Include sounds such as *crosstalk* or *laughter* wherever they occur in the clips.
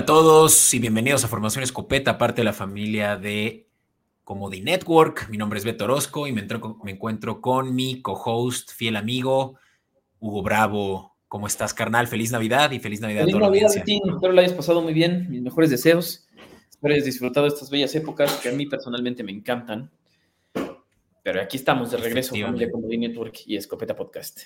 Hola a todos y bienvenidos a Formación Escopeta, parte de la familia de Comodi Network. Mi nombre es Beto Orozco y me, encuentro con mi co-host, fiel amigo, Hugo Bravo. ¿Cómo estás, carnal? Feliz Navidad y feliz Navidad a toda Navidad, Espero lo hayas pasado muy bien. Mis mejores deseos. Espero hayas disfrutado de estas bellas épocas que a mí personalmente me encantan. Pero aquí estamos de regreso, familia Comodi Network y Escopeta Podcast.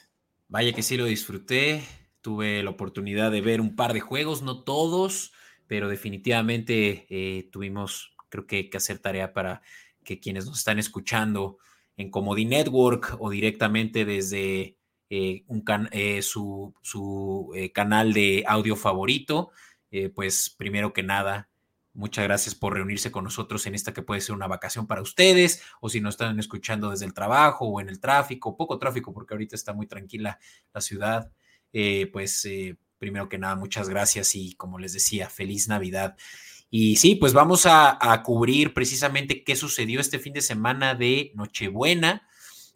Vaya que sí lo disfruté. Tuve la oportunidad de ver un par de juegos, no todos, pero definitivamente eh, tuvimos, creo que, que hacer tarea para que quienes nos están escuchando en Comodi Network o directamente desde eh, un eh, su, su canal de audio favorito, pues primero que nada, muchas gracias por reunirse con nosotros en esta que puede ser una vacación para ustedes, o si nos están escuchando desde el trabajo o en el tráfico, poco tráfico porque ahorita está muy tranquila la ciudad. Pues primero que nada, muchas gracias y como les decía, feliz Navidad. Y sí, pues vamos a, cubrir precisamente qué sucedió este fin de semana de Nochebuena.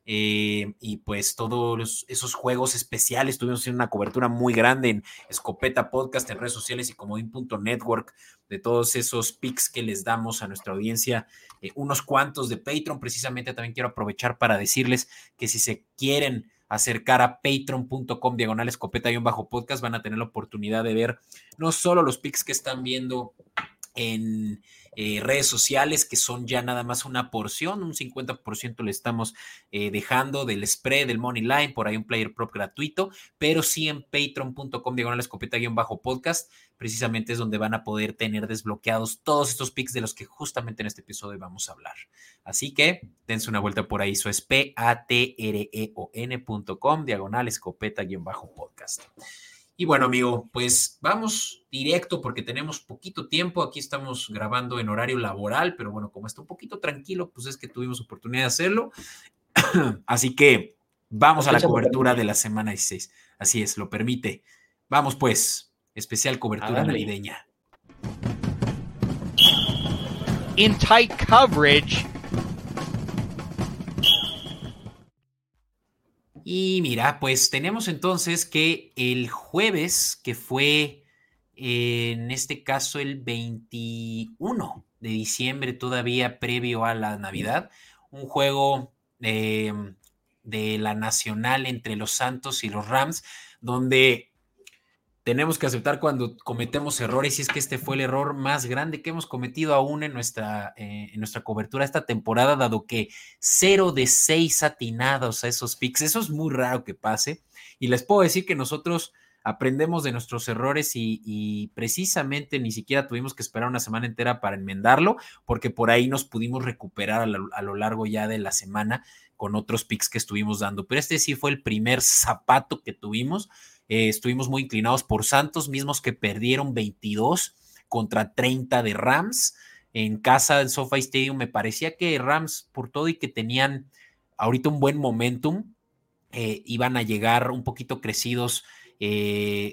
Eh, y pues todos esos juegos especiales tuvimos una cobertura muy grande en Escopeta Podcast, en redes sociales y Comodín.network, de todos esos pics que les damos a nuestra audiencia, unos cuantos de Patreon. Precisamente también quiero aprovechar para decirles que si se quieren acercar a patreon.com diagonal escopeta y un bajo podcast, van a tener la oportunidad de ver no solo los pics que están viendo en eh, redes sociales, que son ya nada más una porción, un 50% le estamos eh, dejando del spread, del money line, por ahí un player prop gratuito, pero sí en patreon.com diagonal escopeta-podcast, precisamente es donde van a poder tener desbloqueados todos estos picks de los que justamente en este episodio vamos a hablar. Así que dense una vuelta por ahí, eso es p-a-t-r-e-o-n.com diagonal escopeta-podcast. Y bueno, amigo, pues vamos directo porque tenemos poquito tiempo. Aquí estamos grabando en horario laboral, pero bueno, como está un poquito tranquilo, pues es que tuvimos oportunidad de hacerlo. *clears throat* Así que vamos a la cobertura de la semana 16. Así es, lo permite. Vamos pues, especial cobertura navideña. In tight coverage. Y mira, pues tenemos entonces que el jueves, que fue en este caso el 21 de diciembre, todavía previo a la Navidad, un juego em, de la Nacional entre los Santos y los Rams, donde tenemos que aceptar cuando cometemos errores y es que este fue el error más grande que hemos cometido aún en nuestra, eh, en nuestra cobertura esta temporada, dado que cero de seis atinados a esos picks, eso es muy raro que pase y les puedo decir que nosotros aprendemos de nuestros errores y, precisamente ni siquiera tuvimos que esperar una semana entera para enmendarlo, porque por ahí nos pudimos recuperar a lo, a lo largo ya de la semana con otros picks que estuvimos dando. Pero este sí fue el primer zapato que tuvimos eh, estuvimos muy inclinados por Santos, mismos que perdieron 22 contra 30 de Rams en casa del SoFi Stadium. Me parecía que Rams, por todo y que tenían ahorita un buen momentum, eh, iban a llegar un poquito crecidos eh,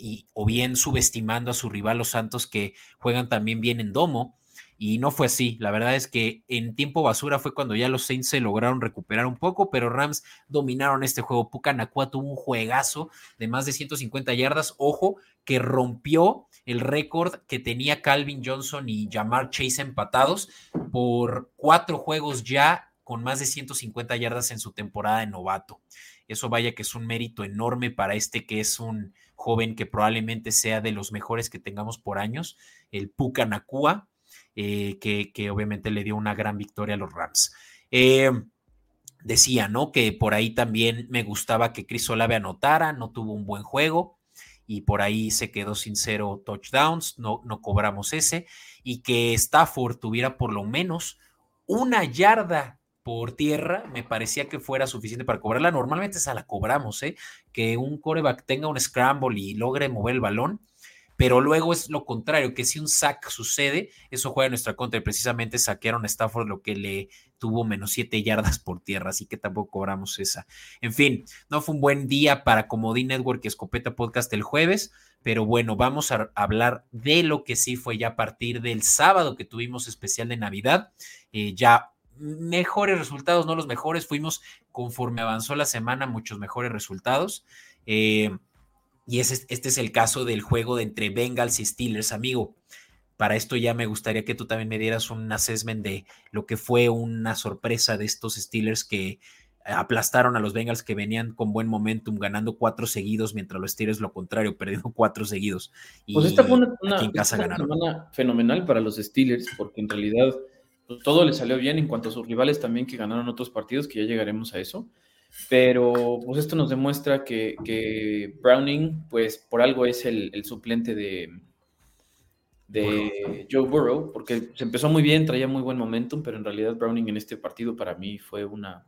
y, o bien subestimando a su rival los Santos que juegan también bien en domo y no fue así. La verdad es que en tiempo basura fue cuando ya los Saints se lograron recuperar un poco, pero Rams dominaron este juego. Pucanacua tuvo un juegazo de más de 150 yardas. Ojo, que rompió el récord que tenía Calvin Johnson y Jamar Chase empatados por cuatro juegos ya con más de 150 yardas en su temporada de novato. Eso vaya que es un mérito enorme para este que es un joven que probablemente sea de los mejores que tengamos por años, el Pucanacua eh, que, obviamente le dio una gran victoria a los Rams. Eh, decía, ¿no? Que por ahí también me gustaba que Chris Olave anotara, no tuvo un buen juego y por ahí se quedó sin cero touchdowns, no, no cobramos ese, y que Stafford tuviera por lo menos una yarda por tierra, me parecía que fuera suficiente para cobrarla. Normalmente esa la cobramos, ¿eh? Que un coreback tenga un scramble y logre mover el balón, pero luego es lo contrario, que si un sack sucede, eso juega en nuestra contra y precisamente saquearon a Stafford lo que le tuvo menos siete yardas por tierra, así que tampoco cobramos esa. En fin, no fue un buen día para Comodín Network y Escopeta Podcast el jueves, pero bueno, vamos a hablar de lo que sí fue ya a partir del sábado que tuvimos especial de Navidad, eh, ya mejores resultados, no los mejores, fuimos conforme avanzó la semana, muchos mejores resultados. Eh, y ese, este es el caso del juego de entre Bengals y Steelers, amigo. Para esto ya me gustaría que tú también me dieras un assessment de lo que fue una sorpresa de estos Steelers que aplastaron a los Bengals que venían con buen momentum, ganando cuatro seguidos, mientras los Steelers lo contrario, *laughs* perdiendo cuatro seguidos. Y pues esta fue una, semana fenomenal para los Steelers, porque en realidad pues, todo les salió bien en cuanto a sus rivales también que ganaron otros partidos, que ya llegaremos a eso. Pero pues esto nos demuestra que, Browning, pues por algo es el, suplente de, de Joe Burrow, porque se empezó muy bien, traía muy buen momentum, pero en realidad Browning en este partido para mí fue una,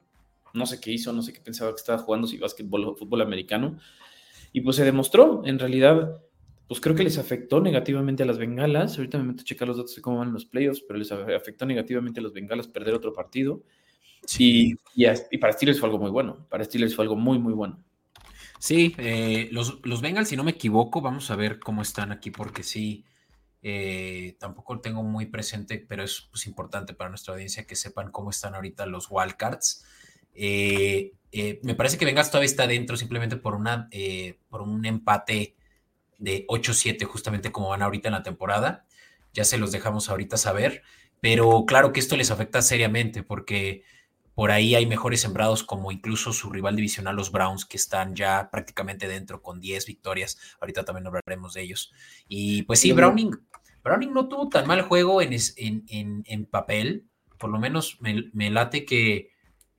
no sé qué hizo, no sé qué pensaba que estaba jugando, si básquetbol o fútbol americano. Y pues se demostró, en realidad, pues creo que les afectó negativamente a las bengalas. Ahorita me meto a checar los datos de cómo van los playoffs, pero les afectó negativamente a las bengalas perder otro partido. Sí. Y, para Steelers fue algo muy bueno. Para Steelers fue algo muy, muy bueno. Sí, eh, los, los Bengals, si no me equivoco, vamos a ver cómo están aquí, porque sí, eh, tampoco tengo muy presente, pero es pues, importante para nuestra audiencia que sepan cómo están ahorita los wildcards. Eh, me parece que Vengas todavía está dentro simplemente por, una, por un empate de 8-7, justamente como van ahorita en la temporada. Ya se los dejamos ahorita saber. Pero claro que esto les afecta seriamente porque por ahí hay mejores sembrados como incluso su rival divisional, los Browns, que están ya prácticamente dentro con 10 victorias. Ahorita también hablaremos de ellos. Y pues sí, Browning, Browning no tuvo tan mal juego en, en, papel. Por lo menos me late que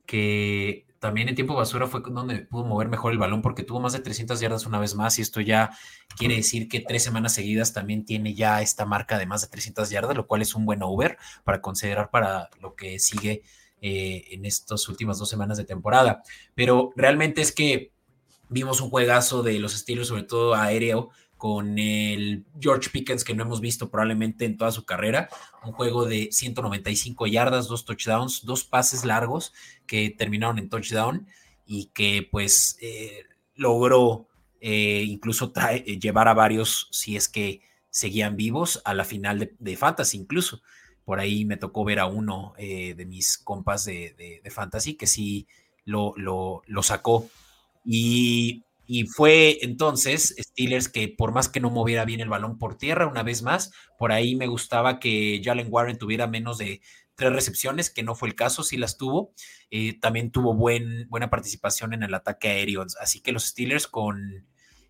que también en tiempo basura fue donde pudo mover mejor el balón porque tuvo más de 300 yardas una vez más y esto ya quiere decir que tres semanas seguidas también tiene ya esta marca de más de 300 yardas, lo cual es un buen over para considerar para lo que sigue eh, en estas últimas dos semanas de temporada. Pero realmente es que vimos un juegazo de los estilos, sobre todo aéreo, con el George Pickens que no hemos visto probablemente en toda su carrera. Un juego de 195 yardas, dos touchdowns, dos pases largos que terminaron en touchdown y que pues eh, logró eh, incluso eh, llevar a varios, si es que seguían vivos, a la final de, Fantasy incluso. Por ahí me tocó ver a uno de mis compas de, Fantasy que sí lo, lo, lo sacó. Y y fue entonces Steelers que por más que no moviera bien el balón por tierra, una vez más, por ahí me gustaba que Jalen Warren tuviera menos de tres recepciones, que no fue el caso, sí las tuvo. Eh, también tuvo buen, buena participación en el ataque aéreo. Así que los Steelers con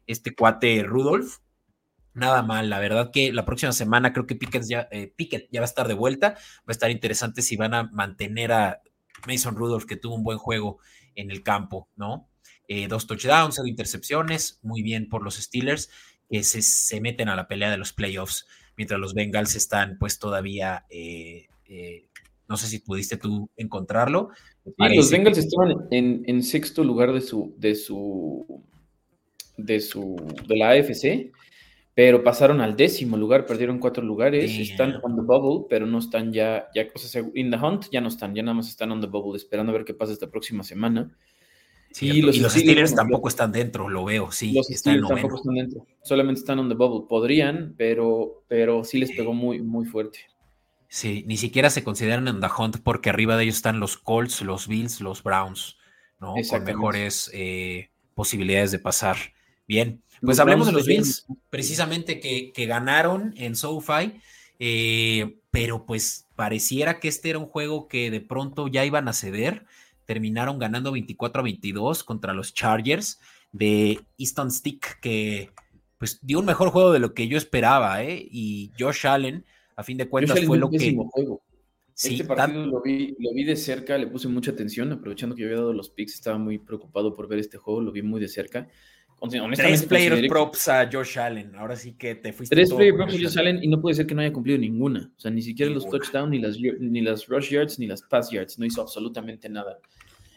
este cuate Rudolph, nada mal. La verdad que la próxima semana creo que Pickett ya, eh, Pickett ya va a estar de vuelta. Va a estar interesante si van a mantener a Mason Rudolph, que tuvo un buen juego en el campo, ¿no? Eh, dos touchdowns, dos intercepciones, muy bien por los Steelers, que se, meten a la pelea de los playoffs, mientras los Bengals están pues todavía, eh, eh, no sé si pudiste tú encontrarlo. los Bengals estaban en, sexto lugar de su, de su, de su, de la AFC, pero pasaron al décimo lugar, perdieron cuatro lugares, están on the bubble, pero no están ya, ya, o sea, in the hunt ya no están, ya nada más están on the bubble, esperando a ver qué pasa esta próxima semana. Sí, y los, Steelers, tampoco están dentro, lo veo, sí. Los Steelers tampoco están dentro, solamente están on the bubble. Podrían, pero, pero sí les pegó muy, muy fuerte. Sí, ni siquiera se consideran en the hunt porque arriba de ellos están los Colts, los Bills, los Browns, ¿no? Con mejores eh, posibilidades de pasar. Bien, pues hablemos de los Bills, precisamente que, que ganaron en SoFi, eh, pero pues pareciera que este era un juego que de pronto ya iban a ceder terminaron ganando 24 a 22 contra los Chargers de Easton Stick, que pues dio un mejor juego de lo que yo esperaba, ¿eh? Y Josh Allen, a fin de cuentas, fue lo que... Juego. este partido lo, vi, lo vi de cerca, le puse mucha atención, aprovechando que yo había dado los picks, estaba muy preocupado por ver este juego, lo vi muy de cerca. Tres player props a Josh Allen. Ahora sí que te fuiste. Tres player props a Josh Allen y no puede ser que no haya cumplido ninguna. O sea, ni siquiera los touchdowns, ni las, ni las rush yards, ni las pass yards. No hizo absolutamente nada.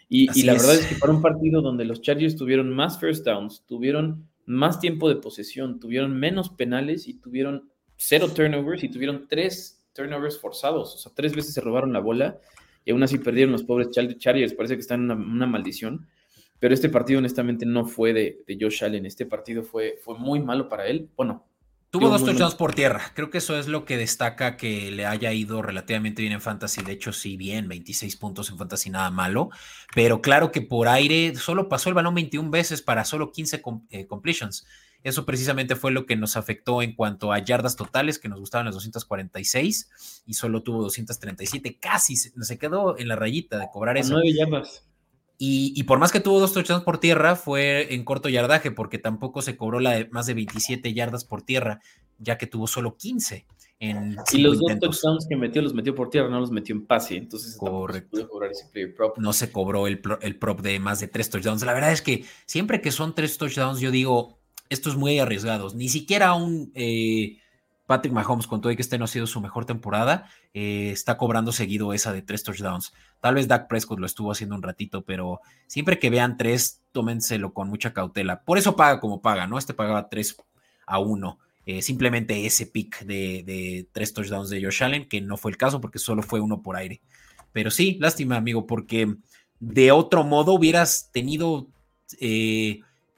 Y, la verdad es que para un partido donde los Chargers tuvieron más first downs, tuvieron más tiempo de posesión, tuvieron menos penales y tuvieron cero turnovers y tuvieron tres turnovers forzados. O sea, tres veces se robaron la bola y aún así perdieron los pobres Chargers. Parece que están en una maldición. Pero este partido honestamente no fue de, Josh Allen, este partido fue, fue muy malo para él. Bueno, Tuvo dos touchdowns por tierra. Creo que eso es lo que destaca que le haya ido relativamente bien en fantasy. De hecho, sí, bien, 26 puntos en fantasy, nada malo. Pero claro que por aire solo pasó el balón 21 veces para solo 15 eh, completions. Eso precisamente fue lo que nos afectó en cuanto a yardas totales, que nos gustaban las 246 y solo tuvo 237, casi se, quedó en la rayita de cobrar eso. Nueve yardas. Y, por más que tuvo dos touchdowns por tierra, fue en corto yardaje, porque tampoco se cobró la de más de 27 yardas por tierra, ya que tuvo solo 15 en Y los dos touchdowns que metió los metió por tierra, no los metió en pase, entonces Correcto. no se cobró el, el prop de más de tres touchdowns. La verdad es que siempre que son tres touchdowns, yo digo, esto es muy arriesgado. Ni siquiera un eh, Patrick Mahomes, con todo y que este no ha sido su mejor temporada, eh, está cobrando seguido esa de tres touchdowns. Tal vez Dak Prescott lo estuvo haciendo un ratito, pero siempre que vean tres, tómenselo con mucha cautela. Por eso paga como paga, ¿no? Este pagaba tres a uno. Eh, simplemente ese pick de, de, tres touchdowns de Josh Allen, que no fue el caso porque solo fue uno por aire. Pero sí, lástima, amigo, porque de otro modo hubieras tenido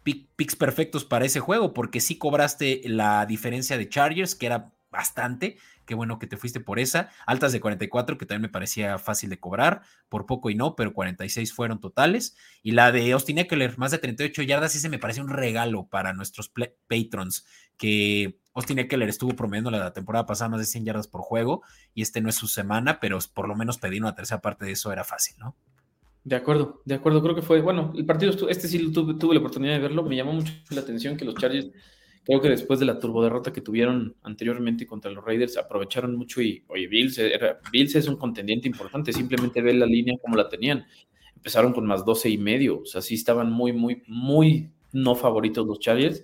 picks perfectos para ese juego, porque sí cobraste la diferencia de Chargers, que era bastante. Qué bueno que te fuiste por esa. Altas de 44, que también me parecía fácil de cobrar, por poco y no, pero 46 fueron totales. Y la de Austin Eckler, más de 38 yardas, ese me parece un regalo para nuestros patrons, que Austin Eckler estuvo promediando la temporada pasada más de 100 yardas por juego, y este no es su semana, pero por lo menos pedir una tercera parte de eso era fácil, ¿no? De acuerdo, de acuerdo, creo que fue, bueno, el partido, este sí tuve, tuve, la oportunidad de verlo, me llamó mucho la atención que los Chargers, creo que después de la turboderrota que tuvieron anteriormente contra los Raiders, aprovecharon mucho y, oye, Bills, Bills es un contendiente importante, simplemente ve la línea como la tenían, empezaron con más 12 y medio, o sea, sí estaban muy, muy, muy no favoritos los Chargers,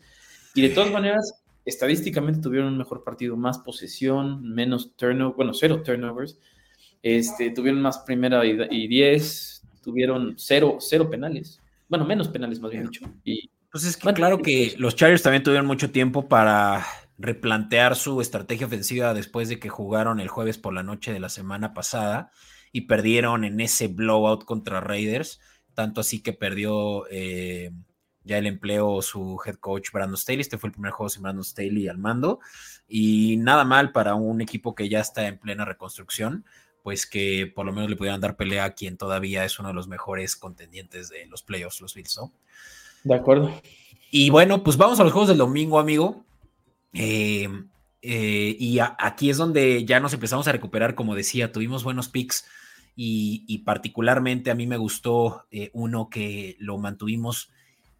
y de todas maneras, estadísticamente tuvieron un mejor partido, más posesión, menos turnover, bueno, cero turnovers, este, tuvieron más primera y 10, tuvieron cero, cero penales. Bueno, menos penales más bien dicho. Y, pues es que claro que los Chargers también tuvieron mucho tiempo para replantear su estrategia ofensiva después de que jugaron el jueves por la noche de la semana pasada y perdieron en ese blowout contra Raiders, tanto así que perdió eh, ya el empleo su head coach Brandon Staley, este fue el primer juego sin Brandon Staley al mando. Y nada mal para un equipo que ya está en plena reconstrucción, pues que por lo menos le pudieran dar pelea a quien todavía es uno de los mejores contendientes de los playoffs, los Bills, ¿no? De acuerdo. Y bueno, pues vamos a los juegos del domingo, amigo. Eh, eh, y aquí es donde ya nos empezamos a recuperar, como decía, tuvimos buenos picks y, particularmente a mí me gustó eh, uno que lo mantuvimos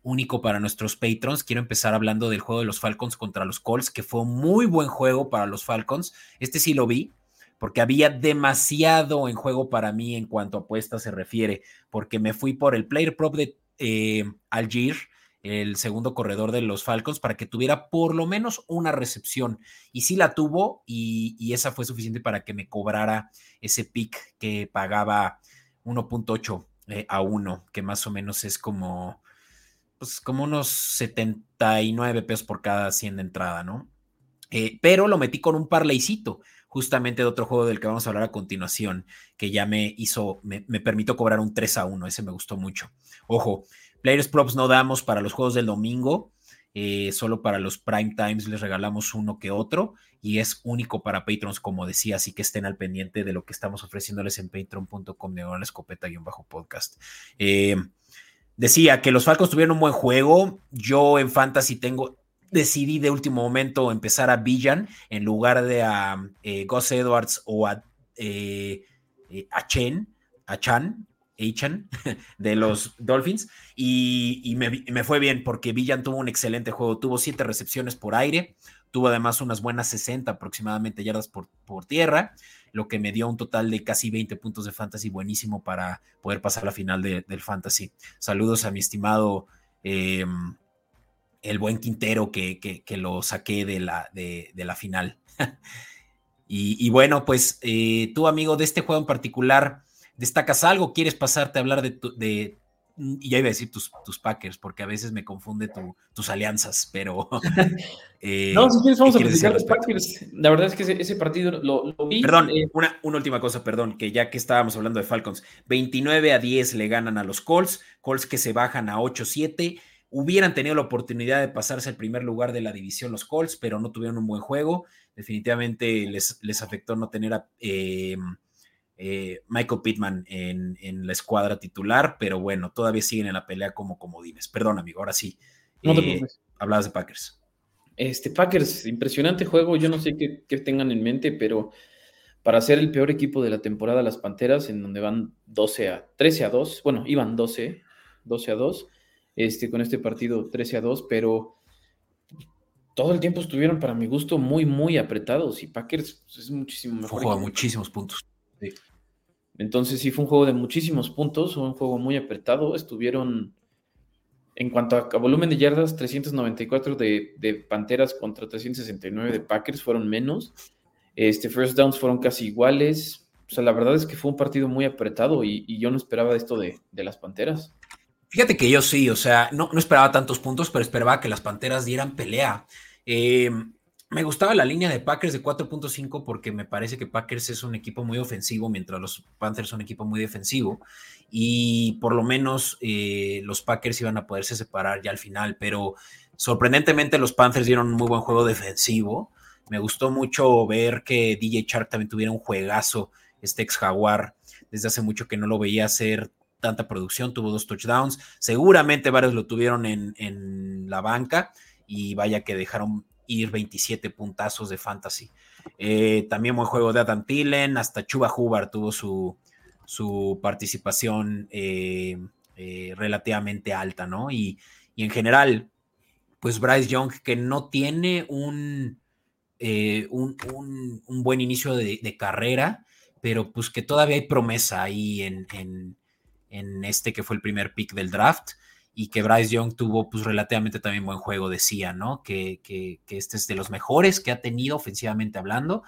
único para nuestros patrons. Quiero empezar hablando del juego de los Falcons contra los Colts, que fue un muy buen juego para los Falcons. Este sí lo vi porque había demasiado en juego para mí en cuanto a apuestas se refiere, porque me fui por el player prop de eh, Algir, el segundo corredor de los Falcons, para que tuviera por lo menos una recepción. Y sí la tuvo y, esa fue suficiente para que me cobrara ese pick que pagaba 1.8 eh, a 1, que más o menos es como, pues, como unos 79 pesos por cada 100 de entrada, ¿no? Eh, pero lo metí con un parlaycito justamente de otro juego del que vamos a hablar a continuación, que ya me hizo, me, permitió cobrar un 3 a 1, ese me gustó mucho. Ojo, Players Props no damos para los juegos del domingo, eh, solo para los prime times les regalamos uno que otro y es único para patrons, como decía, así que estén al pendiente de lo que estamos ofreciéndoles en patreon.com de la escopeta-podcast. Eh, decía que los Falcons tuvieron un buen juego. Yo en Fantasy tengo decidí de último momento empezar a Villan en lugar de a eh, Gus Edwards o a, eh, eh, a Chen, a Chan, Chan *laughs* de los Dolphins y, me, fue bien porque Villan tuvo un excelente juego, tuvo siete recepciones por aire, tuvo además unas buenas 60 aproximadamente yardas por, por tierra, lo que me dio un total de casi 20 puntos de fantasy buenísimo para poder pasar a la final del fantasy. Saludos a mi estimado el buen Quintero que, que, lo saqué de la, de, la final. *laughs* y, bueno, pues eh, tú, amigo, de este juego en particular, ¿destacas algo? ¿Quieres pasarte a hablar de, de y ya iba a decir tus, tus Packers, porque a veces me confunde tus alianzas, pero... *laughs* Eh, no, si quieres vamos a platicar los Packers. La verdad es que ese, partido lo, vi. Perdón, eh, una, una, última cosa, perdón, que ya que estábamos hablando de Falcons, 29 a 10 le ganan a los Colts, Colts que se bajan a 8-7 hubieran tenido la oportunidad de pasarse al primer lugar de la división los Colts, pero no tuvieron un buen juego. Definitivamente les, les afectó no tener a eh, eh, Michael Pittman en, la escuadra titular, pero bueno, todavía siguen en la pelea como comodines. Perdón, amigo, ahora sí. No te eh, Hablabas de Packers. Este Packers, impresionante juego. Yo no sé qué, qué, tengan en mente, pero para ser el peor equipo de la temporada, las Panteras, en donde van 12 a 13 a 2, bueno, iban 12, 12 a 2, este, con este partido 13 a 2, pero todo el tiempo estuvieron, para mi gusto, muy, muy apretados. Y Packers es muchísimo mejor. Fue un juego de muchísimos puntos. Entonces, sí, fue un juego de muchísimos puntos, fue un juego muy apretado. Estuvieron, en cuanto a, volumen de yardas, 394 de, de, Panteras contra 369 de Packers, fueron menos. Este, first downs fueron casi iguales. O sea, la verdad es que fue un partido muy apretado y, yo no esperaba esto de, de las Panteras. Fíjate que yo sí, o sea, no, no, esperaba tantos puntos, pero esperaba que las Panteras dieran pelea. Eh, me gustaba la línea de Packers de 4.5 porque me parece que Packers es un equipo muy ofensivo, mientras los Panthers son un equipo muy defensivo. Y por lo menos eh, los Packers iban a poderse separar ya al final, pero sorprendentemente los Panthers dieron un muy buen juego defensivo. Me gustó mucho ver que DJ Shark también tuviera un juegazo, este ex Jaguar. Desde hace mucho que no lo veía hacer tanta producción, tuvo dos touchdowns. Seguramente varios lo tuvieron en, en la banca y vaya que dejaron ir 27 puntazos de fantasy. Eh, también buen juego de Adam Tillen, hasta Chuba Hubbard tuvo su, su participación eh, eh, relativamente alta, ¿no? Y, en general, pues Bryce Young, que no tiene un, un, un, buen inicio de, carrera, pero pues que todavía hay promesa ahí en, en este que fue el primer pick del draft y que Bryce Young tuvo pues relativamente también buen juego, decía, ¿no? Que, que, este es de los mejores que ha tenido ofensivamente hablando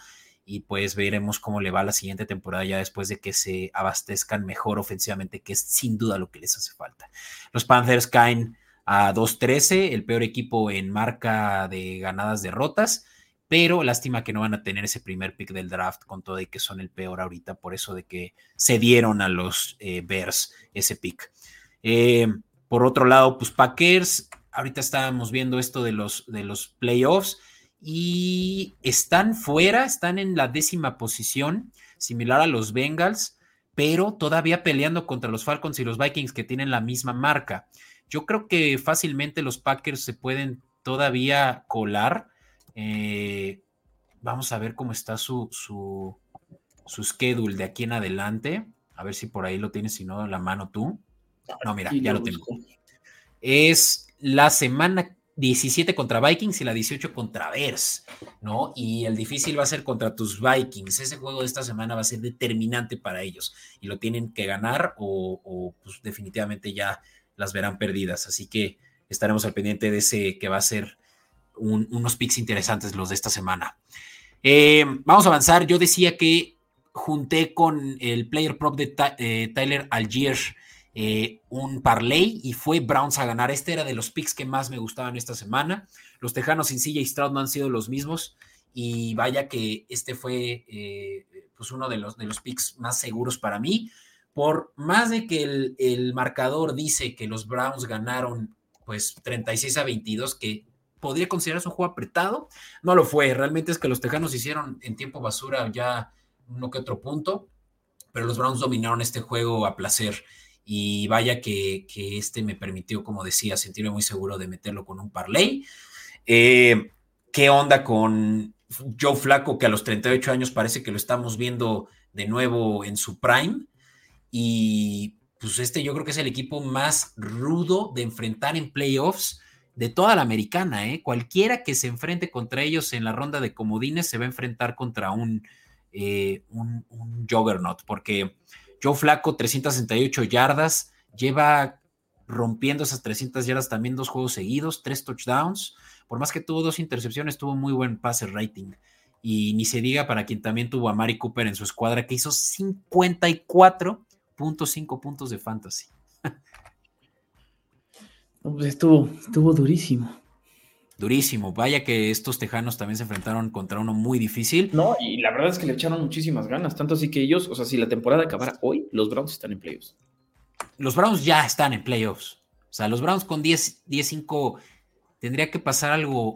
y pues veremos cómo le va la siguiente temporada ya después de que se abastezcan mejor ofensivamente, que es sin duda lo que les hace falta. Los Panthers caen a 2-13, el peor equipo en marca de ganadas derrotas, pero lástima que no van a tener ese primer pick del draft con todo y que son el peor ahorita, por eso de que se dieron a los eh, Bears ese pick. Eh, por otro lado, pues Packers, ahorita estábamos viendo esto de los, de los playoffs y están fuera, están en la décima posición, similar a los Bengals, pero todavía peleando contra los Falcons y los Vikings que tienen la misma marca. Yo creo que fácilmente los Packers se pueden todavía colar. Eh, vamos a ver cómo está su, su, su schedule de aquí en adelante. A ver si por ahí lo tienes, si no, la mano tú. No, mira, ya lo tengo. Es la semana 17 contra Vikings y la 18 contra Bears, ¿no? Y el difícil va a ser contra tus Vikings. Ese juego de esta semana va a ser determinante para ellos y lo tienen que ganar o, pues definitivamente ya las verán perdidas. Así que estaremos al pendiente de ese que va a ser unos picks interesantes los de esta semana. Eh, vamos a avanzar. Yo decía que junté con el player prop de eh, Tyler Algier eh, un parlay y fue Browns a ganar. Este era de los picks que más me gustaban esta semana. Los Tejanos sin y Stroud no han sido los mismos y vaya que este fue pues uno de los, de los picks más seguros para mí. Por más de que el, el marcador dice que los Browns ganaron pues 36 a 22, que podría considerarse un juego apretado, no lo fue. Realmente es que los Tejanos hicieron en tiempo basura ya uno que otro punto, pero los Browns dominaron este juego a placer y vaya que, este me permitió, como decía, sentirme muy seguro de meterlo con un parlay. Eh, ¿Qué onda con Joe Flaco, que a los 38 años parece que lo estamos viendo de nuevo en su prime? Y pues este yo creo que es el equipo más rudo de enfrentar en playoffs de toda la americana, ¿eh? Cualquiera que se enfrente contra ellos en la ronda de comodines se va a enfrentar contra un, eh, un, juggernaut, porque Joe Flaco, 368 yardas, lleva rompiendo esas 300 yardas también dos juegos seguidos, tres touchdowns. Por más que tuvo dos intercepciones, tuvo muy buen pase rating. Y ni se diga para quien también tuvo a Mari Cooper en su escuadra, que hizo 54.5 puntos de fantasy. *laughs* Pues estuvo, estuvo durísimo durísimo. Vaya que estos tejanos también se enfrentaron contra uno muy difícil. No, y la verdad es que le echaron muchísimas ganas, tanto así que ellos, o sea, si la temporada acabara hoy, los Browns están en playoffs. Los Browns ya están en playoffs. O sea, los Browns con 10-5 tendría que pasar algo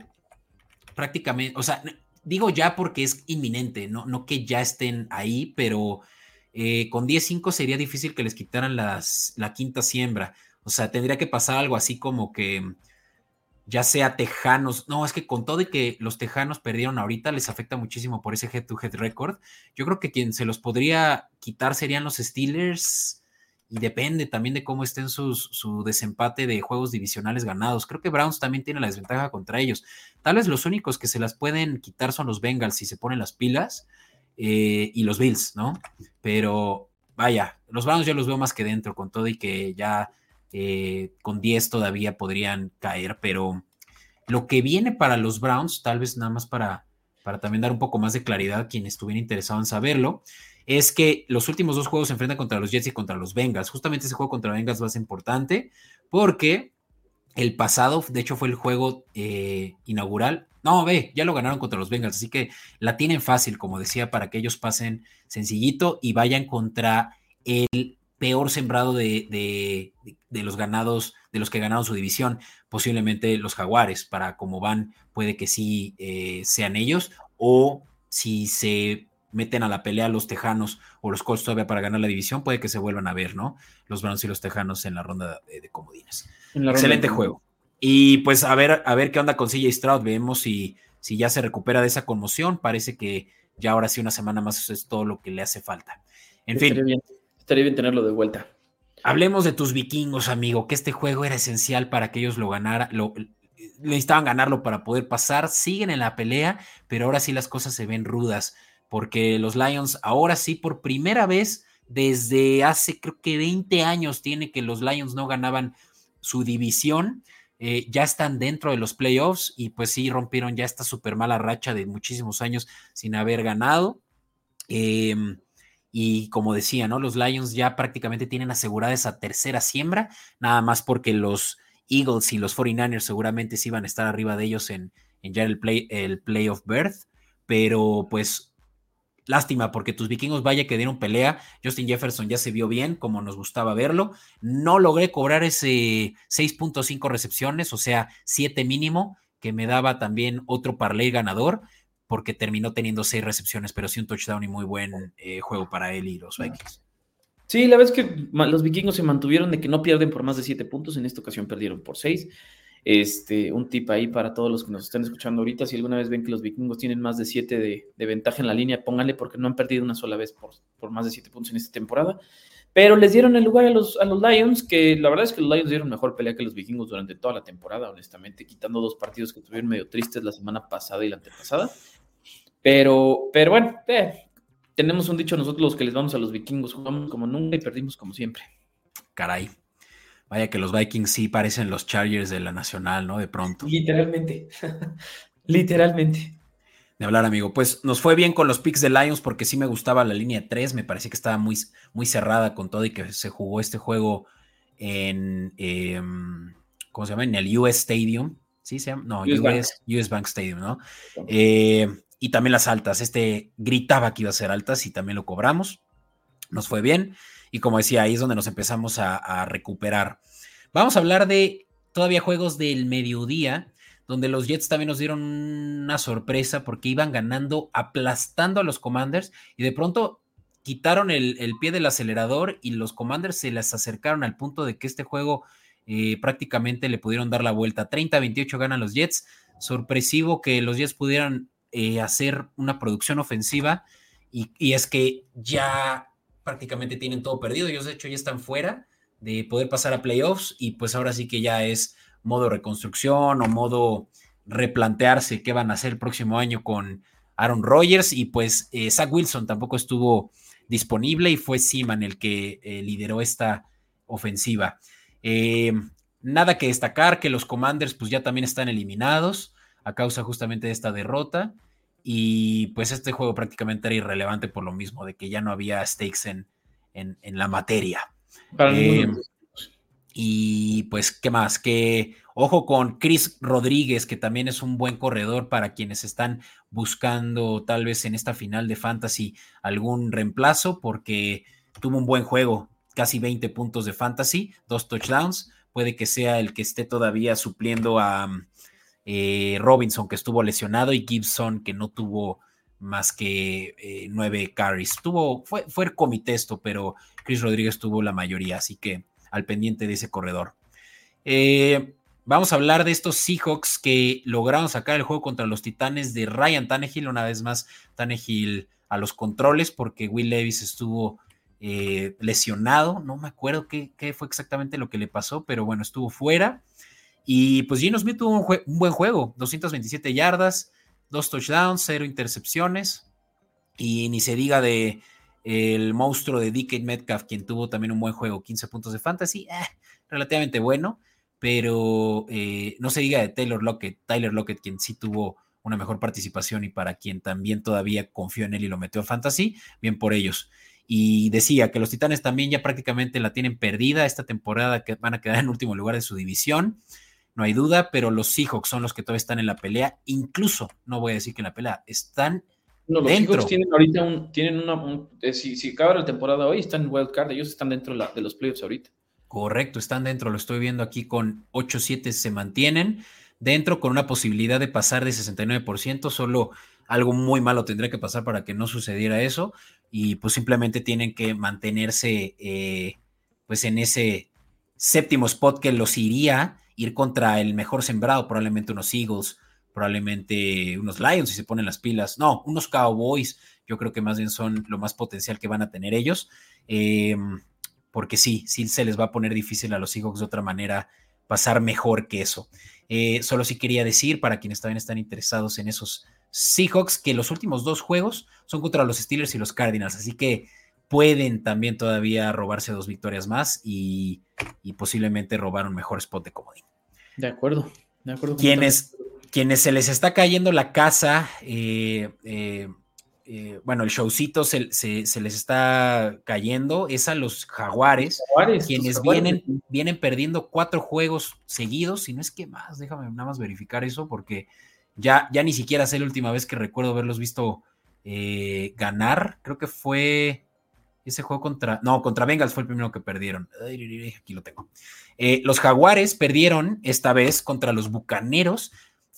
prácticamente, o sea, digo ya porque es inminente, no, no que ya estén ahí, pero eh, con 10-5 sería difícil que les quitaran las, la quinta siembra. O sea, tendría que pasar algo así como que ya sea Tejanos, no, es que con todo y que los Tejanos perdieron ahorita, les afecta muchísimo por ese head-to-head record. Yo creo que quien se los podría quitar serían los Steelers y depende también de cómo estén sus, su desempate de juegos divisionales ganados. Creo que Browns también tiene la desventaja contra ellos. Tal vez los únicos que se las pueden quitar son los Bengals si se ponen las pilas eh, y los Bills, ¿no? Pero vaya, los Browns yo los veo más que dentro, con todo y que ya eh, con 10 todavía podrían caer, pero lo que viene para los Browns, tal vez nada más para, para también dar un poco más de claridad a quien estuviera interesado en saberlo, es que los últimos dos juegos se enfrentan contra los Jets y contra los Bengals. Justamente ese juego contra Bengals va a ser importante porque el pasado, de hecho, fue el juego eh, inaugural. No, ve, ya lo ganaron contra los Bengals, así que la tienen fácil, como decía, para que ellos pasen sencillito y vayan contra el peor sembrado de, los ganados, de los que ganaron su división, posiblemente los Jaguares, para como van, puede que sí eh, sean ellos, o si se meten a la pelea los Tejanos o los Colts todavía para ganar la división, puede que se vuelvan a ver, ¿no? Los Browns y los Tejanos en la ronda de, comodines. Excelente juego. Y pues a ver, a ver qué onda con CJ Stroud, vemos si, si ya se recupera de esa conmoción, parece que ya ahora sí una semana más es todo lo que le hace falta. En fin. Estaría tenerlo de vuelta. Hablemos de tus vikingos, amigo, que este juego era esencial para que ellos lo ganaran, lo, necesitaban ganarlo para poder pasar, siguen en la pelea, pero ahora sí las cosas se ven rudas, porque los Lions ahora sí por primera vez desde hace creo que 20 años tiene que los Lions no ganaban su división, eh, ya están dentro de los playoffs y pues sí rompieron ya esta súper mala racha de muchísimos años sin haber ganado. Eh, y como decía, ¿no? Los Lions ya prácticamente tienen asegurada esa tercera siembra, nada más porque los Eagles y los 49ers seguramente sí iban a estar arriba de ellos en, en ya el play, el playoff berth, pero pues lástima porque tus vikingos vaya que dieron pelea, Justin Jefferson ya se vio bien como nos gustaba verlo, no logré cobrar ese 6.5 recepciones, o sea, 7 mínimo, que me daba también otro parlay ganador, porque terminó teniendo seis recepciones, pero sí un touchdown y muy buen eh, juego para él y los Vikings. Sí, la verdad es que los vikingos se mantuvieron de que no pierden por más de siete puntos, en esta ocasión perdieron por seis. Este, un tip ahí para todos los que nos están escuchando ahorita, si alguna vez ven que los vikingos tienen más de siete de, ventaja en la línea, pónganle porque no han perdido una sola vez por, por más de siete puntos en esta temporada. Pero les dieron el lugar a los, a los Lions, que la verdad es que los Lions dieron mejor pelea que los vikingos durante toda la temporada, honestamente, quitando dos partidos que tuvieron medio tristes la semana pasada y la antepasada. Pero, pero bueno, eh, tenemos un dicho nosotros los que les vamos a los vikingos, jugamos como nunca y perdimos como siempre. Caray. Vaya que los Vikings sí parecen los Chargers de la Nacional, ¿no? De pronto. Literalmente. *laughs* Literalmente. De hablar, amigo. Pues nos fue bien con los picks de Lions porque sí me gustaba la línea 3. Me parecía que estaba muy, muy cerrada con todo y que se jugó este juego en. Em, ¿Cómo se llama? En el US Stadium. ¿Sí se llama? No, US, Bank. Stadium, ¿no? Eh, y también las altas. Este gritaba que iba a ser altas y también lo cobramos. Nos fue bien. Y como decía, ahí es donde nos empezamos a, recuperar. Vamos a hablar de todavía juegos del mediodía, donde los Jets también nos dieron una sorpresa porque iban ganando, aplastando a los Commanders y de pronto quitaron el, pie del acelerador y los Commanders se les acercaron al punto de que este juego eh, prácticamente le pudieron dar la vuelta. 30-28 ganan los Jets. Sorpresivo que los Jets pudieran eh, hacer una producción ofensiva y, es que ya prácticamente tienen todo perdido. Ellos de hecho ya están fuera de poder pasar a playoffs y pues ahora sí que ya es modo reconstrucción o modo replantearse qué van a hacer el próximo año con Aaron Rodgers y pues eh, Zach Wilson tampoco estuvo disponible y fue Seaman el que eh, lideró esta ofensiva. nada que destacar, que los Commanders pues ya también están eliminados a causa justamente de esta derrota. Y pues este juego prácticamente era irrelevante por lo mismo, de que ya no había stakes en, en, la materia. Eh, y pues, ¿qué más? Que ojo con Chris Rodríguez, que también es un buen corredor para quienes están buscando tal vez en esta final de fantasy algún reemplazo, porque tuvo un buen juego, casi 20 puntos de fantasy, dos touchdowns. Puede que sea el que esté todavía supliendo a, eh, Robinson que estuvo lesionado y Gibson que no tuvo más que eh, nueve carries. Tuvo, fue, fue el comité esto, pero Chris Rodríguez tuvo la mayoría, así que al pendiente de ese corredor. Eh, vamos a hablar de estos Seahawks que lograron sacar el juego contra los Titanes de Ryan Tannehill. Una vez más, Tannehill a los controles porque Will Levis estuvo eh, lesionado. No me acuerdo qué, fue exactamente lo que le pasó, pero bueno, estuvo fuera. Y pues Gino Smith tuvo un, buen juego: 227 yardas, dos touchdowns, cero intercepciones. Y ni se diga de el monstruo de DK Metcalf, quien tuvo también un buen juego, 15 puntos de fantasy, eh, relativamente bueno, pero eh, no se diga de Taylor Lockett, Tyler Lockett, quien sí tuvo una mejor participación y para quien también todavía confió en él y lo metió a fantasy, bien por ellos. Y decía que los Titanes también ya prácticamente la tienen perdida esta temporada, que van a quedar en último lugar de su división, no hay duda, pero los Seahawks son los que todavía están en la pelea, incluso, no voy a decir que en la pelea, están no, los Seahawks tienen ahorita un, tienen una, eh, si, si acaba la temporada hoy, están en wild card, ellos están dentro de los playoffs ahorita. Correcto, están dentro, lo estoy viendo aquí con 8-7 se mantienen dentro con una posibilidad de pasar de 69%, solo algo muy malo tendría que pasar para que no sucediera eso y pues simplemente tienen que mantenerse eh, pues en ese séptimo spot que los iría ir contra el mejor sembrado, probablemente unos Eagles, probablemente unos Lions si se ponen las pilas, no, unos Cowboys, yo creo que más bien son lo más potencial que van a tener ellos, em, porque sí, sí se les va a poner difícil a los Seahawks de otra manera pasar mejor que eso. Eh, solo sí quería decir, para quienes también están interesados en esos Seahawks, que los últimos dos juegos son contra los Steelers y los Cardinals, así que pueden también todavía robarse dos victorias más y, posiblemente robar un mejor spot de comodín. De acuerdo, de acuerdo. Quienes, quienes se les está cayendo la casa, eh, eh, eh, bueno, el showcito se, les está cayendo, es a los jaguares, quienes Vienen, vienen perdiendo cuatro juegos seguidos, si no es que más, déjame nada más verificar eso, porque ya, ya ni siquiera sé la última vez que recuerdo haberlos visto ganar, creo que fue ese juego contra, no, contra Bengals fue el primero que perdieron, aquí lo tengo. los jaguares perdieron esta vez contra los bucaneros,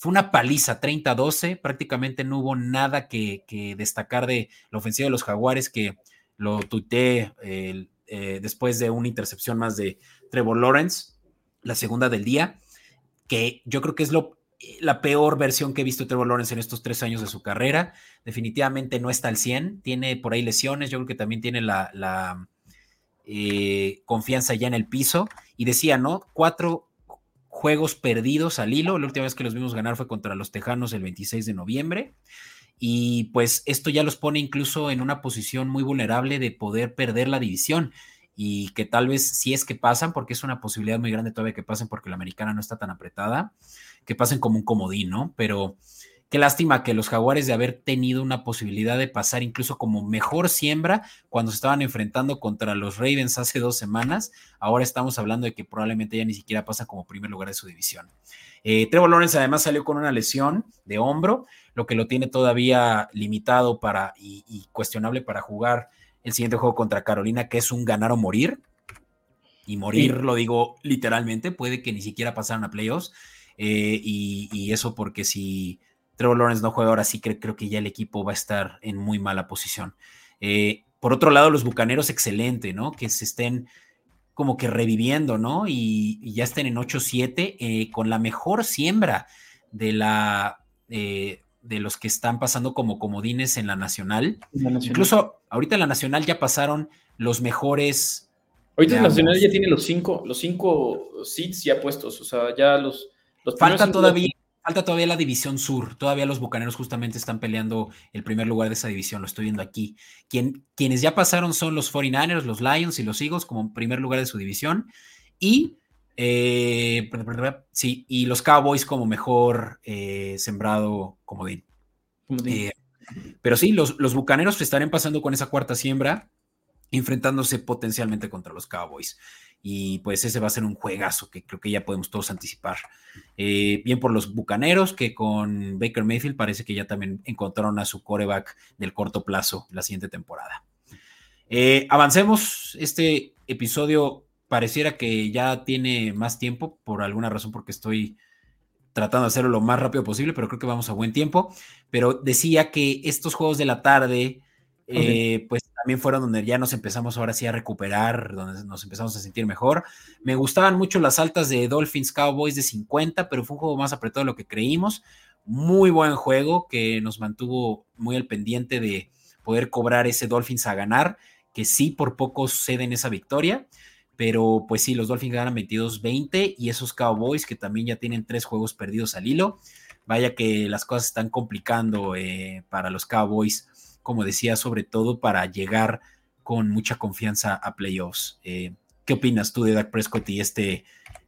fue una paliza, 30-12, prácticamente no hubo nada que, destacar de la ofensiva de los Jaguares, que lo tuiteé eh, después de una intercepción más de Trevor Lawrence, la segunda del día, que yo creo que es lo, la peor versión que he visto de Trevor Lawrence en estos tres años de su carrera. Definitivamente no está al 100, tiene por ahí lesiones, yo creo que también tiene la, eh, confianza ya en el piso. Y decía, ¿no? Cuatro juegos perdidos al hilo. La última vez que los vimos ganar fue contra los Tejanos el 26 de noviembre. Y pues esto ya los pone incluso en una posición muy vulnerable de poder perder la división. Y que tal vez si es que pasan, porque es una posibilidad muy grande todavía que pasen porque la americana no está tan apretada, que pasen como un comodín, ¿no? Pero Qué lástima que los jaguares de haber tenido una posibilidad de pasar incluso como mejor siembra cuando se estaban enfrentando contra los Ravens hace dos semanas, ahora estamos hablando de que probablemente ya ni siquiera pasa como primer lugar de su división. Eh, Trevor Lawrence además salió con una lesión de hombro, lo que lo tiene todavía limitado para y, cuestionable para jugar el siguiente juego contra Carolina, que es un ganar o morir. Y morir, lo digo literalmente, puede que ni siquiera pasaran a playoffs. Eh, y, eso porque si Trevor Lawrence no juega ahora sí, creo, creo que ya el equipo va a estar en muy mala posición. Eh, por otro lado, los bucaneros, excelente, ¿no? Que se estén como que reviviendo, ¿no? Y, ya estén en 8-7 eh, con la mejor siembra de la eh, de los que están pasando como comodines en la nacional. Incluso ahorita en la nacional ya pasaron los mejores. Ahorita en la nacional ya tiene los cinco, los cinco seats ya puestos, o sea, ya los. Los Falta todavía Falta todavía la división sur. Todavía los bucaneros justamente están peleando el primer lugar de esa división. Lo estoy viendo aquí. quienes ya pasaron son los 49ers, los Lions y los Eagles como primer lugar de su división. Y, eh, sí, y los Cowboys como mejor eh, sembrado comodín. Eh, pero sí, los, los bucaneros estarán pasando con esa cuarta siembra, enfrentándose potencialmente contra los Cowboys y pues ese va a ser un juegazo que creo que ya podemos todos anticipar. Eh, bien por los Bucaneros, que con Baker Mayfield parece que ya también encontraron a su coreback del corto plazo la siguiente temporada. Eh, avancemos, este episodio pareciera que ya tiene más tiempo, por alguna razón porque estoy tratando de hacerlo lo más rápido posible, pero creo que vamos a buen tiempo. Pero decía que estos juegos de la tarde, eh, pues también fueron donde ya nos empezamos ahora sí a recuperar, donde nos empezamos a sentir mejor. Me gustaban mucho las altas de Dolphins Cowboys de 50, pero fue un juego más apretado de lo que creímos. Muy buen juego que nos mantuvo muy al pendiente de poder cobrar ese Dolphins a ganar, que sí por poco ceden esa victoria, pero pues sí, los Dolphins ganan 22-20 y esos Cowboys que también ya tienen tres juegos perdidos al hilo. Vaya que las cosas están complicando eh, para los Cowboys como decía, sobre todo para llegar con mucha confianza a playoffs. Eh, ¿Qué opinas tú de Dak Prescott y este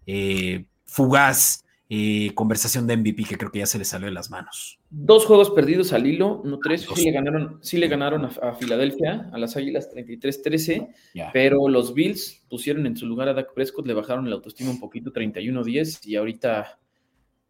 eh, fugaz eh, conversación de MVP que creo que ya se le salió de las manos? Dos juegos perdidos al hilo, no tres, sí le ganaron, sí le ganaron a, Filadelfia, a las Águilas 33-13, pero los Bills pusieron en su lugar a Dak Prescott, le bajaron la autoestima un poquito 31-10 y ahorita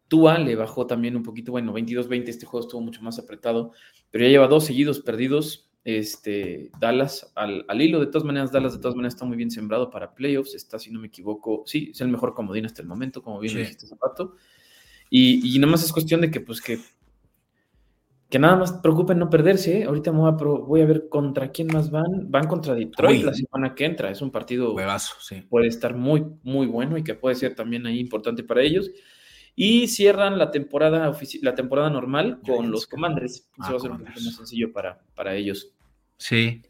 Tua le bajó también un poquito, bueno, 22-20, este juego estuvo mucho más apretado, pero ya lleva dos seguidos perdidos. Este, Dallas al, hilo, de todas maneras, Dallas de todas maneras está muy bien sembrado para playoffs, está, si no me equivoco, sí, es el mejor comodín hasta el momento, como bien dijiste zapato. Y, y nada más es cuestión de que, pues, que, que nada más preocupen no perderse. ¿eh? Ahorita voy a, voy a, ver contra quién más van. Van contra Detroit la semana que entra. Es un partido sí. puede estar muy, muy bueno y que puede ser también ahí importante para ellos. Y cierran la temporada, la temporada normal con los Commanders. Eso ah, va a ser un poco más sencillo para, para ellos. Sí.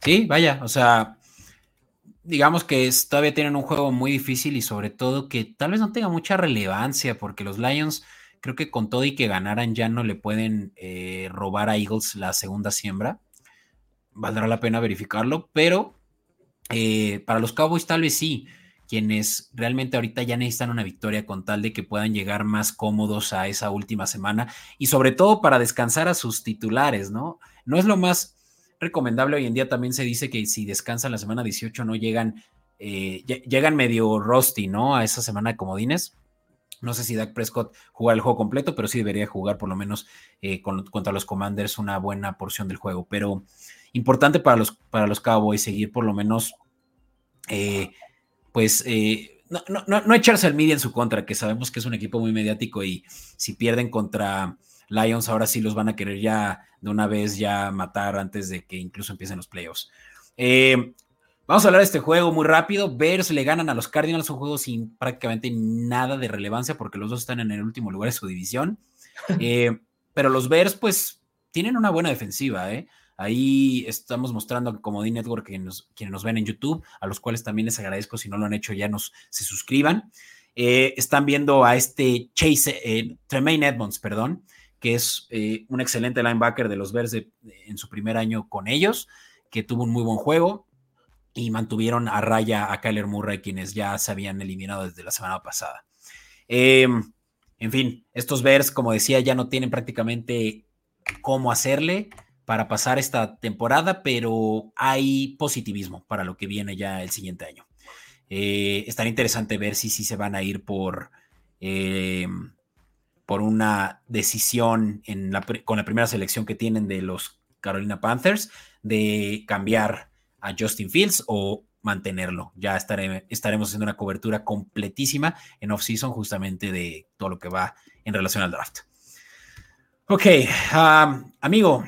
Sí, vaya, o sea, digamos que todavía tienen un juego muy difícil y sobre todo que tal vez no tenga mucha relevancia porque los Lions creo que con todo y que ganaran ya no le pueden eh, robar a Eagles la segunda siembra. Valdrá la pena verificarlo, pero eh, para los Cowboys tal vez sí quienes realmente ahorita ya necesitan una victoria con tal de que puedan llegar más cómodos a esa última semana y sobre todo para descansar a sus titulares, ¿no? No es lo más recomendable hoy en día, también se dice que si descansan la semana 18 no llegan, eh, llegan medio rusty, ¿no? A esa semana de comodines. No sé si Dak Prescott juega el juego completo, pero sí debería jugar por lo menos eh, contra los Commanders una buena porción del juego. Pero importante para los, para los Cowboys seguir por lo menos eh, pues eh, no, no, no, echarse al media en su contra, que sabemos que es un equipo muy mediático y si pierden contra Lions, ahora sí los van a querer ya de una vez ya matar antes de que incluso empiecen los playoffs. Eh, vamos a hablar de este juego muy rápido. Bears le ganan a los Cardinals, un juego sin prácticamente nada de relevancia porque los dos están en el último lugar de su división. *laughs* Eh, pero los Bears, pues, tienen una buena defensiva, ¿eh? Ahí estamos mostrando como D Network quienes nos, ven en YouTube, a los cuales también les agradezco si no lo han hecho ya nos se suscriban. Eh, están viendo a este Chase, eh, Tremaine Edmonds, perdón, que es eh, un excelente linebacker de los Bears en su primer año con ellos, que tuvo un muy buen juego y mantuvieron a raya a Kyler Murray, quienes ya se habían eliminado desde la semana pasada. En fin, estos Bears, como decía, ya no tienen prácticamente cómo hacerle para pasar esta temporada, pero hay positivismo para lo que viene ya el siguiente año. Eh, estará interesante ver si, se van a ir por, eh, por una decisión con la primera selección que tienen de los Carolina Panthers de cambiar a Justin Fields o mantenerlo. Ya estaremos haciendo una cobertura completísima en off-season justamente de todo lo que va en relación al draft. Ok, amigo.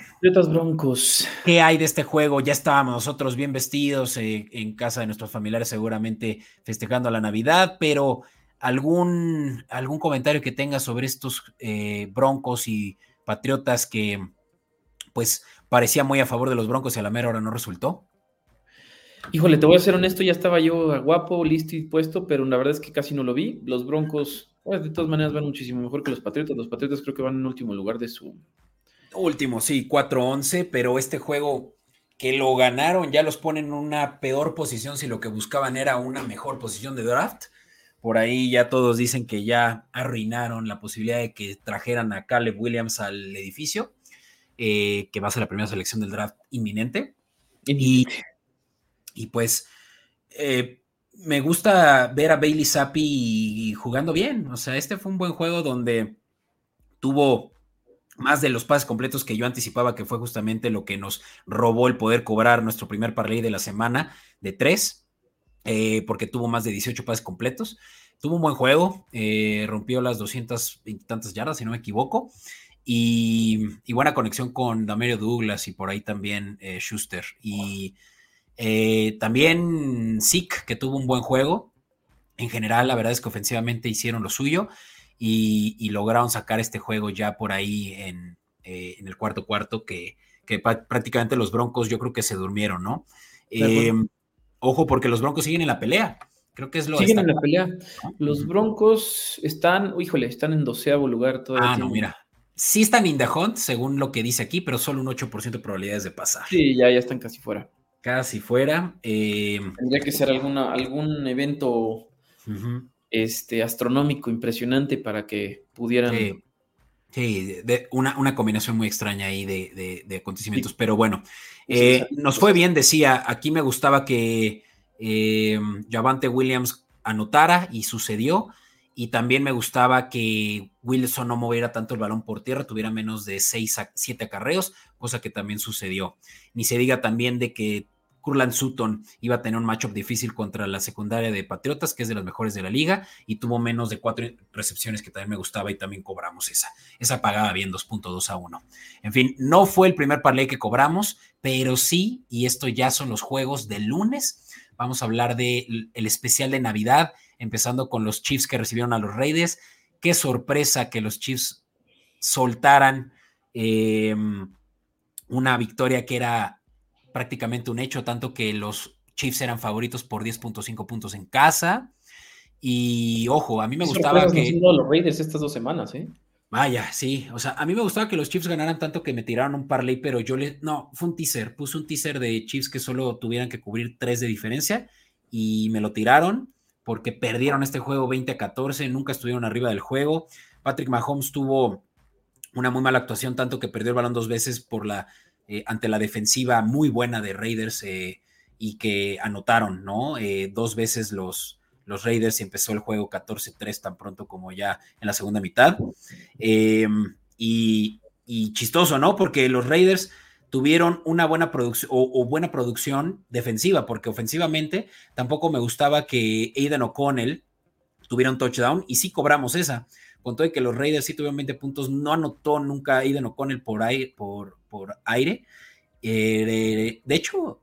Broncos. ¿Qué hay de este juego? Ya estábamos nosotros bien vestidos eh, en casa de nuestros familiares, seguramente festejando la Navidad, pero algún, algún comentario que tengas sobre estos eh, Broncos y Patriotas que, pues, parecía muy a favor de los Broncos y a la mera hora no resultó. Híjole, te voy a ser honesto, ya estaba yo guapo, listo y puesto, pero la verdad es que casi no lo vi. Los Broncos pues de todas maneras van muchísimo mejor que los Patriotas. Los Patriotas creo que van en último lugar de su... Último, sí, 4-11, pero este juego que lo ganaron ya los ponen en una peor posición si lo que buscaban era una mejor posición de draft. Por ahí ya todos dicen que ya arruinaron la posibilidad de que trajeran a Caleb Williams al edificio, eh, que va a ser la primera selección del draft inminente. Y, y pues eh, me gusta ver a Bailey Zappi jugando bien. O sea, este fue un buen juego donde tuvo más de los pases completos que yo anticipaba, que fue justamente lo que nos robó el poder cobrar nuestro primer parlay de la semana de tres, eh, porque tuvo más de 18 pases completos. Tuvo un buen juego, eh, rompió las 220 y tantas yardas, si no me equivoco. y, buena conexión con Damerio Douglas y por ahí también eh, Schuster. Y eh, también Zeke, que tuvo un buen juego. En general, la verdad es que ofensivamente hicieron lo suyo y, lograron sacar este juego ya por ahí en, eh, el cuarto cuarto, que, prácticamente los Broncos yo creo que se durmieron, ¿no? ojo, porque los Broncos siguen en la pelea. Creo que es lo Siguen en la pelea. Los Broncos están, híjole, están en doceavo lugar todavía. Ah, no, mira. Sí están in the hunt, según lo que dice aquí, pero solo un 8% de probabilidades de pasar. Sí, ya, ya están casi fuera. Casi fuera. Eh, Tendría que ser alguna, algún evento este, astronómico impresionante para que pudieran. Sí, de, una, una, combinación muy extraña ahí de, acontecimientos, pero bueno, eh, nos fue bien, decía, aquí me gustaba que eh, Javante Williams anotara y sucedió. Y también me gustaba que Wilson no moviera tanto el balón por tierra, tuviera menos de 6 a 7 acarreos, cosa que también sucedió. Ni se diga también de que Curland Sutton iba a tener un matchup difícil contra la secundaria de Patriotas, que es de las mejores de la liga, y tuvo menos de cuatro recepciones que también me gustaba y también cobramos esa. Esa pagaba bien 2.2 a 1. En fin, no fue el primer parlay que cobramos, pero sí, y esto ya son los juegos del lunes. Vamos a hablar del el especial de Navidad, empezando con los Chiefs que recibieron a los Raiders. Qué sorpresa que los Chiefs soltaran em, una victoria que era prácticamente un hecho, tanto que los Chiefs eran favoritos por 10.5 puntos en casa. Y ojo, a mí me gustaba que. los Raiders estas dos semanas, ¿eh? Vaya, sí. O sea, a mí me gustaba que los Chiefs ganaran tanto que me tiraron un parlay, pero yo le. No, fue un teaser. Puse un teaser de Chiefs que solo tuvieran que cubrir tres de diferencia y me lo tiraron porque perdieron este juego 20 a 14, nunca estuvieron arriba del juego. Patrick Mahomes tuvo una muy mala actuación, tanto que perdió el balón dos veces por la, eh, ante la defensiva muy buena de Raiders eh, y que anotaron, ¿no? Eh, dos veces los, los Raiders y empezó el juego 14-3 tan pronto como ya en la segunda mitad. Y, chistoso, ¿no? Porque los Raiders tuvieron una buena producción o, buena producción defensiva, porque ofensivamente tampoco me gustaba que Aidan O'Connell tuviera un touchdown y sí cobramos esa. Con todo que los Raiders sí tuvieron 20 puntos, no anotó nunca Aidan O'Connell por aire. Por, por aire. Eh, de, hecho,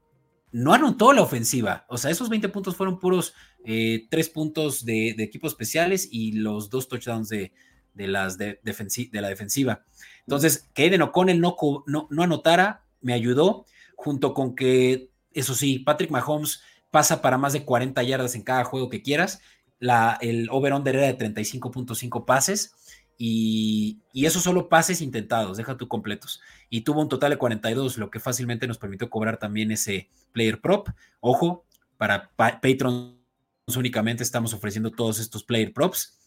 no anotó la ofensiva. O sea, esos 20 puntos fueron puros eh, tres puntos de, equipos especiales y los dos touchdowns de, las de, de la defensiva. Entonces, que Eden O'Connell no, no, no anotara, me ayudó, junto con que, eso sí, Patrick Mahomes pasa para más de 40 yardas en cada juego que quieras. La, el over-under era de 35.5 pases y, y eso solo pases intentados, deja tú completos. Y tuvo un total de 42, lo que fácilmente nos permitió cobrar también ese player prop. Ojo, para Patreon únicamente estamos ofreciendo todos estos player props.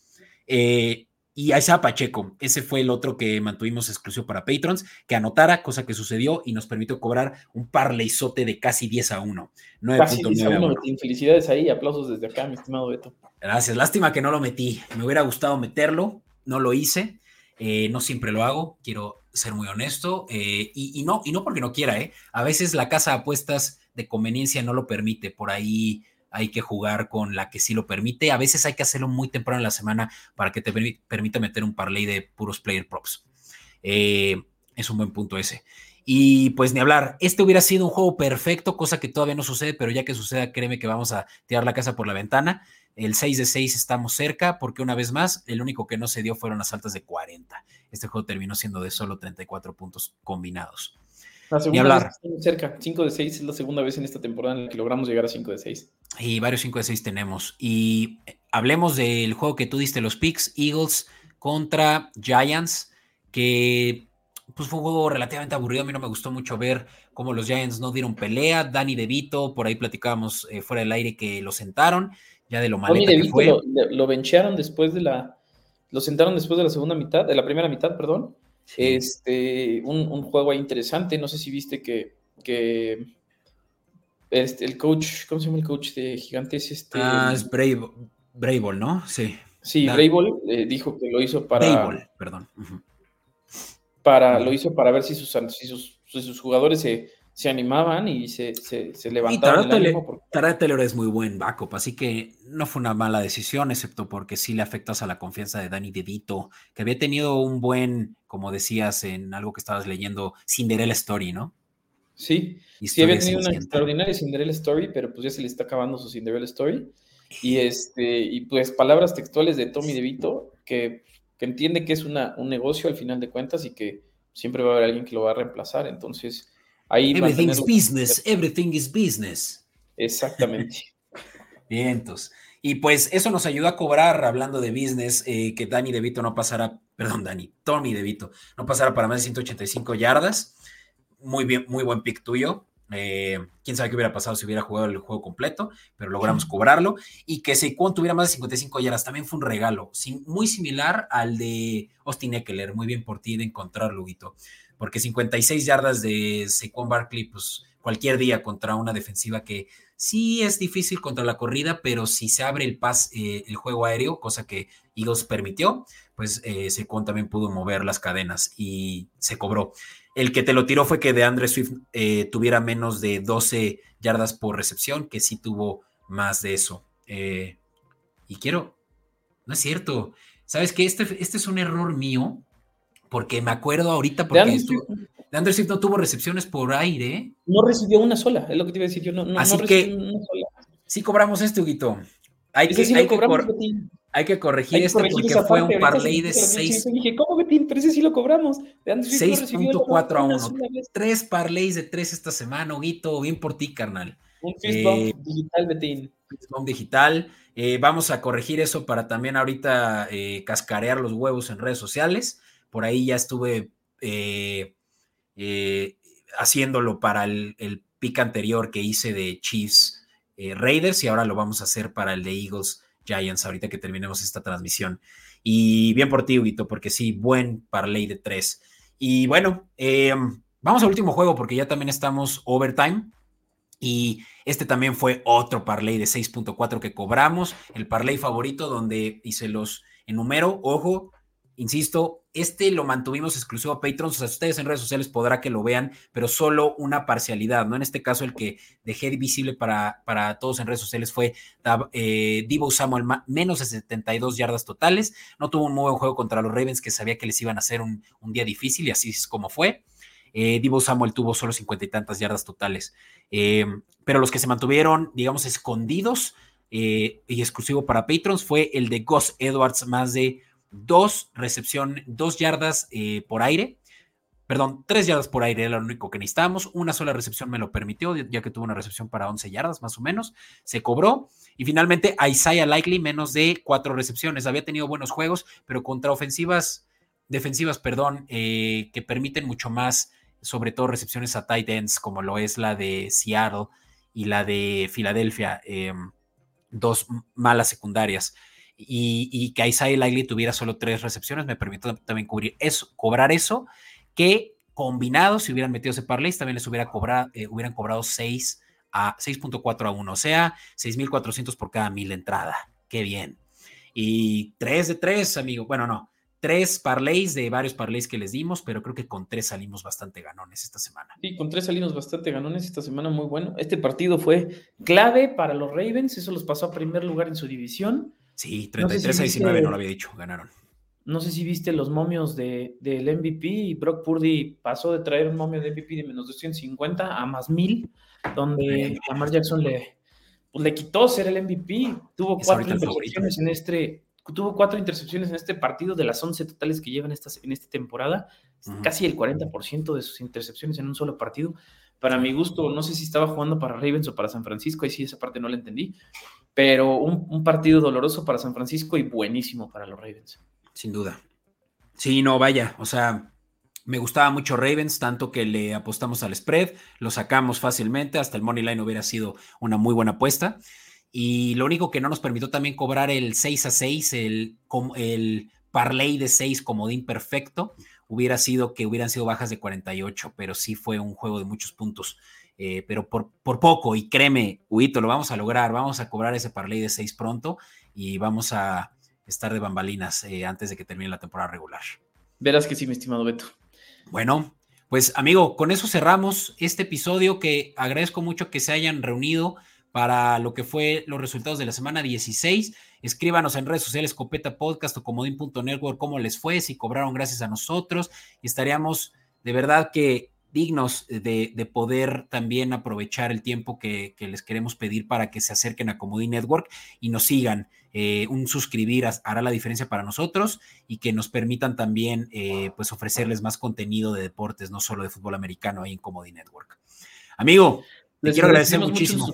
Eh, y Isaiah Pacheco, ese fue el otro que mantuvimos exclusivo para patrons, que anotara, cosa que sucedió y nos permitió cobrar un parleizote de casi 10 a 1. 9.9 Felicidades ahí, aplausos desde acá, mi estimado Beto. Gracias, lástima que no lo metí. Me hubiera gustado meterlo, no lo hice. Eh, no siempre lo hago, quiero ser muy honesto. Eh, y, y, no, y no porque no quiera, ¿eh? A veces la casa de apuestas de conveniencia no lo permite. Por ahí hay que jugar con la que sí lo permite. A veces hay que hacerlo muy temprano en la semana para que te permita meter un parlay de puros player props. Eh, es un buen punto ese. Y pues ni hablar, este hubiera sido un juego perfecto, cosa que todavía no sucede, pero ya que suceda, créeme que vamos a tirar la casa por la ventana. El 6 de 6 estamos cerca, porque una vez más, el único que no se dio fueron las altas de 40. Este juego terminó siendo de solo 34 puntos combinados. La segunda Vez cerca, 5 de 6 es la segunda vez en esta temporada en la que logramos llegar a 5 de 6. Y varios 5 de 6 tenemos. Y eh, hablemos del juego que tú diste, los picks, Eagles contra Giants, que pues fue un juego relativamente aburrido. A mí no me gustó mucho ver cómo los Giants no dieron pelea. Dani DeVito, por ahí platicábamos eh, fuera del aire que lo sentaron, ya de lo maleta que fue. Lo, lo benchearon después de la. Lo sentaron después de la segunda mitad, de la primera mitad, perdón. Este, un, juego ahí interesante. No sé si viste que, que este, el coach, ¿cómo se llama el coach de Gigantes? Este, ah, es Brave, ¿no? Sí. Sí, Brable eh, dijo que lo hizo para. perdón. Para, lo hizo para ver si sus, si sus, jugadores se, se animaban y se, se, levantaban. Y Taylor es muy buen backup, así que no fue una mala decisión, excepto porque sí le afectas a la confianza de Danny DeVito, que había tenido un buen, como decías en algo que estabas leyendo, Cinderella Story, ¿no? Sí, sí había tenido una extraordinaria Cinderella Story, pero pues ya se le está acabando su Cinderella Story. Y, este, y pues palabras textuales de Tommy DeVito, que, que entiende que es una, un negocio al final de cuentas y que siempre va a haber alguien que lo va a reemplazar. Entonces, ahí... Everything is business, everything is business. Exactamente. *laughs* Bien, entonces. Y pues eso nos ayudó a cobrar, hablando de business, eh, que Dani DeVito no pasara, perdón, Dani, Tommy DeVito, no pasara para más de 185 yardas. Muy bien, muy buen pick tuyo. Eh, quién sabe qué hubiera pasado si hubiera jugado el juego completo, pero logramos cobrarlo. Y que Saquon tuviera más de 55 yardas también fue un regalo, muy similar al de Austin Eckler. Muy bien por ti de encontrarlo, Guito, porque 56 yardas de Saquon Barkley, pues cualquier día contra una defensiva que sí es difícil contra la corrida, pero si se abre el pas, eh, el juego aéreo, cosa que Eagles permitió, pues eh, Saquon también pudo mover las cadenas y se cobró. El que te lo tiró fue que de Andre Swift eh, tuviera menos de 12 yardas por recepción, que sí tuvo más de eso. Eh, y quiero, no es cierto. ¿Sabes qué? Este, este es un error mío, porque me acuerdo ahorita porque de Andre, Swift no tuvo recepciones por aire. No recibió una sola, es lo que te iba a decir. Yo no, no, Así que sí cobramos este, Huguito. Hay que, hay, que hay que corregir esto porque fue un parlay de 6. Dije, ¿cómo Betín? Pero ese sí lo cobramos. 6.4 a 1. Tres parlays de tres esta semana, Huguito. Bien por ti, carnal. Un eh, digital, Betín. digital. Eh, vamos a corregir eso para también ahorita eh, cascarear los huevos en redes sociales. Por ahí ya estuve haciéndolo para el, el pick anterior que hice de Chiefs Raiders y ahora lo vamos a hacer para el de Eagles Giants ahorita que terminemos esta transmisión. Y bien por ti, Huguito, porque sí, buen parlay de tres. Y bueno, em, vamos al último juego porque ya también estamos overtime. Y este también fue otro parlay de 6.4 que cobramos, el parlay favorito donde hice los enumero, ojo, Insisto, este lo mantuvimos exclusivo a Patrons, o sea, ustedes en redes sociales podrá que lo vean, pero solo una parcialidad, ¿no? En este caso, el que dejé visible para, para todos en redes sociales fue eh, Divo Samuel, menos de 72 yardas totales, no tuvo un muy buen juego contra los Ravens, que sabía que les iban a hacer un, día difícil, y así es como fue. Eh, Divo Samuel tuvo solo cincuenta y tantas yardas totales, eh, pero los que se mantuvieron, digamos, escondidos y exclusivo para Patrons fue el de Gus Edwards, más de dos recepción, dos yardas eh, por aire, perdón, tres yardas por aire era lo único que necesitábamos, una sola recepción me lo permitió, ya que tuvo una recepción para 11 yardas más o menos, se cobró, y finalmente Isaiah Likely menos de cuatro recepciones, había tenido buenos juegos, pero contra ofensivas, defensivas, perdón, eh, que permiten mucho más, sobre todo recepciones a tight ends, como lo es la de Seattle y la de Filadelfia, em, dos malas secundarias y, que Isaiah Likely tuviera solo tres recepciones, me permitió también cubrir eso, cobrar eso, que combinado, si hubieran metido ese parlay, también les hubiera cobrado, eh, hubieran cobrado 6 a 6.4 a 1, o sea, 6.400 por cada mil entrada. Qué bien. Y 3 de 3, amigo. Bueno, no, tres parlays de varios parlays que les dimos, pero creo que con tres salimos bastante ganones esta semana. Sí, con tres salimos bastante ganones esta semana, muy bueno. Este partido fue clave para los Ravens, eso los pasó a primer lugar en su división. Sí, 33 a 19 no lo había dicho, ganaron. No sé si viste los momios de, del MVP y Brock Purdy pasó de traer un momio de MVP de menos 250 a más 1000, donde Lamar Jackson le, pues, le quitó ser el MVP. Tuvo cuatro intercepciones en este, tuvo cuatro intercepciones en este partido de las 11 totales que llevan esta, en esta temporada, casi el 40% de sus intercepciones en un solo partido. Para mi gusto, no sé si estaba jugando para Ravens o para San Francisco, y sí, esa parte no la entendí, pero un, partido doloroso para San Francisco y buenísimo para los Ravens. Sin duda. Sí, no, vaya, o sea, me gustaba mucho Ravens, tanto que le apostamos al spread, lo sacamos fácilmente, hasta el money line hubiera sido una muy buena apuesta. Y lo único que no nos permitió también cobrar el 6 a 6, el, el parlay de 6 comodín perfecto, hubiera sido que hubieran sido bajas de 48, pero sí fue un juego de muchos puntos. Eh, pero por, por, poco, y créeme, Huito, lo vamos a lograr, vamos a cobrar ese parlay de 6 pronto y vamos a estar de bambalinas eh, antes de que termine la temporada regular. Verás que sí, mi estimado Beto. Bueno, Pues amigo, con eso cerramos este episodio que agradezco mucho que se hayan reunido para lo que fue los resultados de la semana 16. Escríbanos en redes sociales Copeta Podcast o comodín.network cómo les fue, si cobraron gracias a nosotros. Y estaríamos de verdad que dignos de, poder también aprovechar el tiempo que, les queremos pedir para que se acerquen a Comodín Network y nos sigan. Eh, un suscribir hará la diferencia para nosotros y que nos permitan también eh, pues ofrecerles más contenido de deportes, no solo de fútbol americano ahí en Comodín Network. Amigo, te quiero agradecer muchísimo.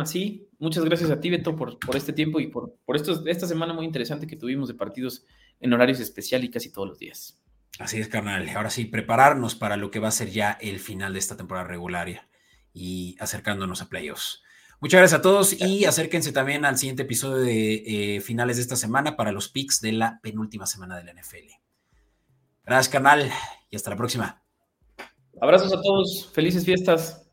Así, muchas gracias a ti, Beto, por, por este tiempo y por, por esta semana muy interesante que tuvimos de partidos en horarios especiales y casi todos los días. Así es, carnal. Ahora sí, prepararnos para lo que va a ser ya el final de esta temporada regular y acercándonos a playoffs. Muchas gracias a todos y acérquense también al siguiente episodio de eh, finales de esta semana para los picks de la penúltima semana de la NFL. Gracias, carnal, y hasta la próxima. Abrazos a todos, felices fiestas.